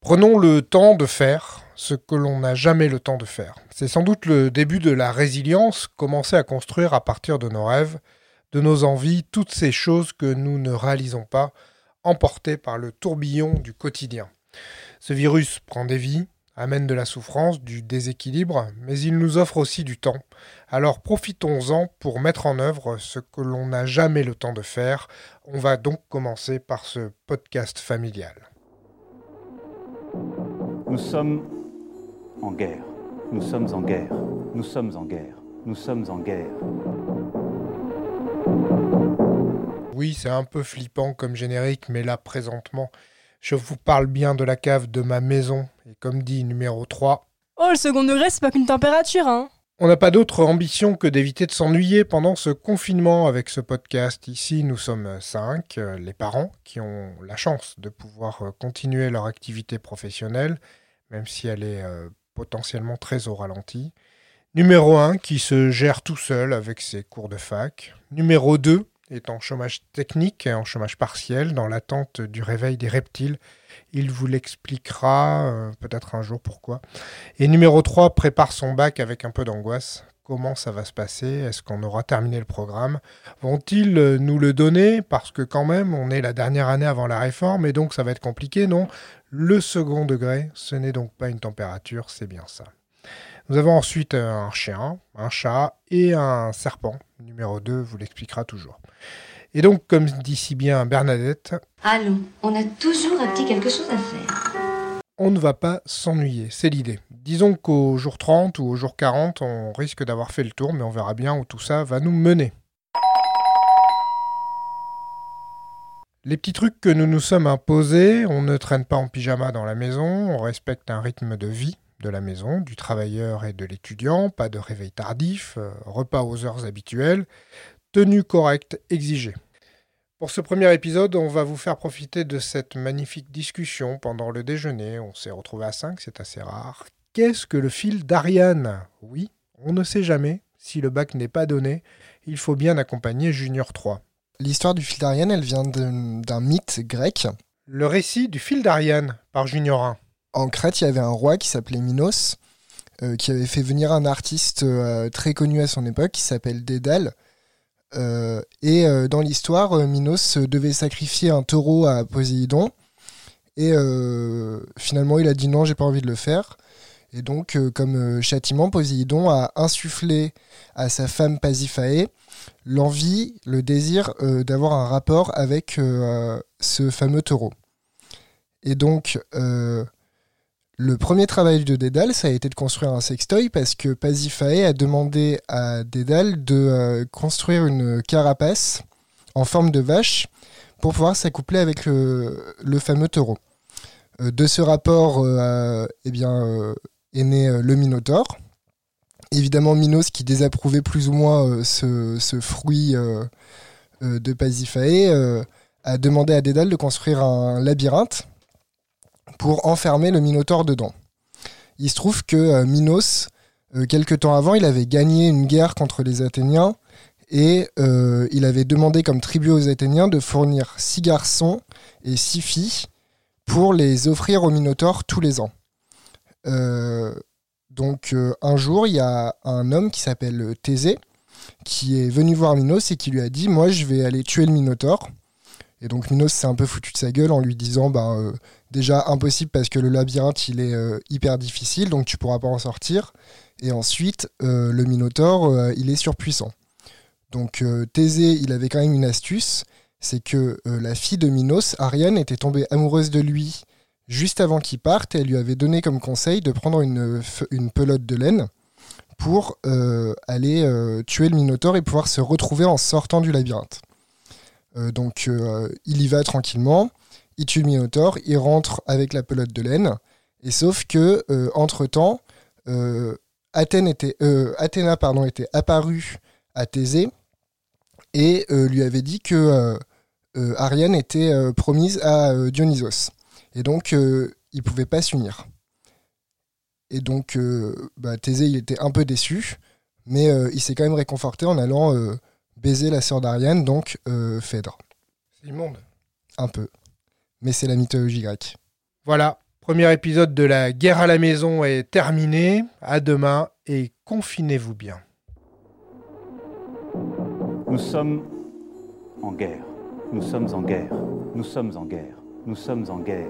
Prenons le temps de faire ce que l'on n'a jamais le temps de faire. C'est sans doute le début de la résilience, commencer à construire à partir de nos rêves, de nos envies, toutes ces choses que nous ne réalisons pas, emportées par le tourbillon du quotidien. Ce virus prend des vies, amène de la souffrance, du déséquilibre, mais il nous offre aussi du temps. Alors profitons-en pour mettre en œuvre ce que l'on n'a jamais le temps de faire. On va donc commencer par ce podcast familial. Nous sommes en guerre. Nous sommes en guerre. Nous sommes en guerre. Nous sommes en guerre. Oui, c'est un peu flippant comme générique, mais là, présentement, je vous parle bien de la cave de ma maison. Et comme dit numéro 3. Oh, le second degré, c'est pas qu'une température, hein On n'a pas d'autre ambition que d'éviter de s'ennuyer pendant ce confinement avec ce podcast. Ici, nous sommes cinq, euh, les parents, qui ont la chance de pouvoir euh, continuer leur activité professionnelle, même si elle est euh, potentiellement très au ralenti. Numéro 1, qui se gère tout seul avec ses cours de fac. Numéro 2, est en chômage technique en chômage partiel dans l'attente du réveil des reptiles. Il vous l'expliquera euh, peut-être un jour pourquoi. Et numéro 3 prépare son bac avec un peu d'angoisse. Comment ça va se passer? Est-ce qu'on aura terminé le programme? Vont-ils euh, nous le donner? Parce que quand même, on est la dernière année avant la réforme et donc ça va être compliqué, non? Le second degré, ce n'est donc pas une température, c'est bien ça. Nous avons ensuite euh, un chien, un chat et un serpent. Numéro 2 vous l'expliquera toujours. Et donc, comme dit si bien Bernadette, Allons, on a toujours un petit quelque chose à faire. on ne va pas s'ennuyer, c'est l'idée. Disons qu'au jour 30 ou au jour 40, on risque d'avoir fait le tour, mais on verra bien où tout ça va nous mener. Les petits trucs que nous nous sommes imposés, on ne traîne pas en pyjama dans la maison, on respecte un rythme de vie de la maison, du travailleur et de l'étudiant, pas de réveil tardif, euh, repas aux heures habituelles, tenue correcte exigée. Pour ce premier épisode, on va vous faire profiter de cette magnifique discussion pendant le déjeuner. On s'est retrouvé à 5, c'est assez rare. Qu'est-ce que le fil d'Ariane? Oui, on ne sait jamais. Si le bac n'est pas donné, il faut bien accompagner Junior 3. L'histoire du fil d'Ariane, elle vient d'un d'un mythe grec. Le récit du fil d'Ariane par Junior 1. En Crète, il y avait un roi qui s'appelait Minos, euh, qui avait fait venir un artiste euh, très connu à son époque, qui s'appelle Dédale. Euh, et dans l'histoire, Minos devait sacrifier un taureau à Poséidon. Et finalement, il a dit non, j'ai pas envie de le faire. Et donc, comme châtiment, Poséidon a insufflé à sa femme Pasiphae l'envie, le désir d'avoir un rapport avec ce fameux taureau. Et donc, le premier travail de Dédale, ça a été de construire un sextoy parce que Pasiphae a demandé à Dédale de euh, construire une carapace en forme de vache pour pouvoir s'accoupler avec le, fameux taureau. Euh, de ce rapport, euh, eh bien, est né le Minotaure. Évidemment, Minos, qui désapprouvait plus ou moins ce, fruit de Pasiphae, euh, a demandé à Dédale de construire un labyrinthe pour enfermer le Minotaure dedans. Il se trouve que euh, Minos, euh, quelque temps avant, il avait gagné une guerre contre les Athéniens et euh, il avait demandé comme tribut aux Athéniens de fournir six garçons et six filles pour les offrir au Minotaure tous les ans. Donc un jour, il y a un homme qui s'appelle Thésée qui est venu voir Minos et qui lui a dit Moi, je vais aller tuer le Minotaure. Et donc Minos s'est un peu foutu de sa gueule en lui disant ben, euh, Déjà impossible parce que le labyrinthe il est euh, hyper difficile, donc tu pourras pas en sortir. Et ensuite, euh, le Minotaure il est surpuissant. Donc Thésée il avait quand même une astuce c'est que la fille de Minos, Ariane, était tombée amoureuse de lui juste avant qu'il parte et elle lui avait donné comme conseil de prendre une, une pelote de laine pour aller tuer le Minotaure et pouvoir se retrouver en sortant du labyrinthe. Euh, donc euh, il y va tranquillement, il tue le Minotaure, il rentre avec la pelote de laine, et sauf que euh, entre-temps, Athéna était apparue à Thésée et lui avait dit que Ariane était promise à Dionysos. Et donc, ils ne pas s'unir. Et donc, bah, Thésée, il était un peu déçu, mais il s'est quand même réconforté en allant baiser la sœur d'Ariane, donc euh, Phèdre. C'est immonde. Un peu. Mais c'est la mythologie grecque. Voilà, Premier épisode de la guerre à la maison est terminé. À demain et confinez-vous bien. Nous sommes en guerre. Nous sommes en guerre. Nous sommes en guerre. Nous sommes en guerre.